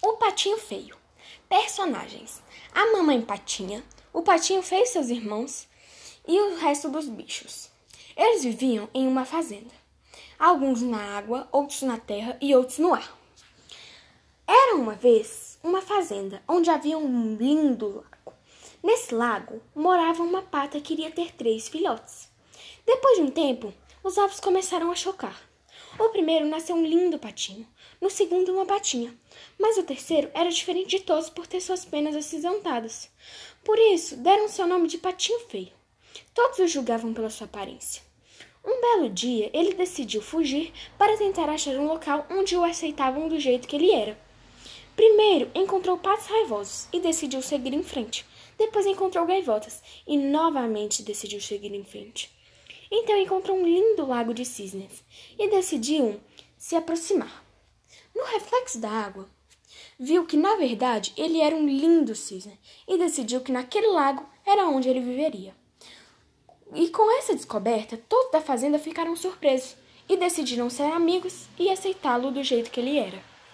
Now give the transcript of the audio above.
O Patinho Feio. Personagens: a mamãe Patinha, o Patinho Feio e seus irmãos e o resto dos bichos. Eles viviam em uma fazenda. Alguns na água, outros na terra e outros no ar. Era uma vez uma fazenda onde havia um lindo lago. Nesse lago morava uma pata que queria ter três filhotes. Depois de um tempo, os ovos começaram a chocar. O primeiro nasceu um lindo patinho, no segundo uma patinha, mas o terceiro era diferente de todos por ter suas penas acinzentadas. Por isso, deram seu nome de patinho feio. Todos o julgavam pela sua aparência. Um belo dia, ele decidiu fugir para tentar achar um local onde o aceitavam do jeito que ele era. Primeiro, encontrou patos raivosos e decidiu seguir em frente. Depois encontrou gaivotas e novamente decidiu seguir em frente. Então encontrou um lindo lago de cisnes e decidiu se aproximar. No reflexo da água, viu que na verdade ele era um lindo cisne e decidiu que naquele lago era onde ele viveria. E com essa descoberta, todos da fazenda ficaram surpresos e decidiram ser amigos e aceitá-lo do jeito que ele era.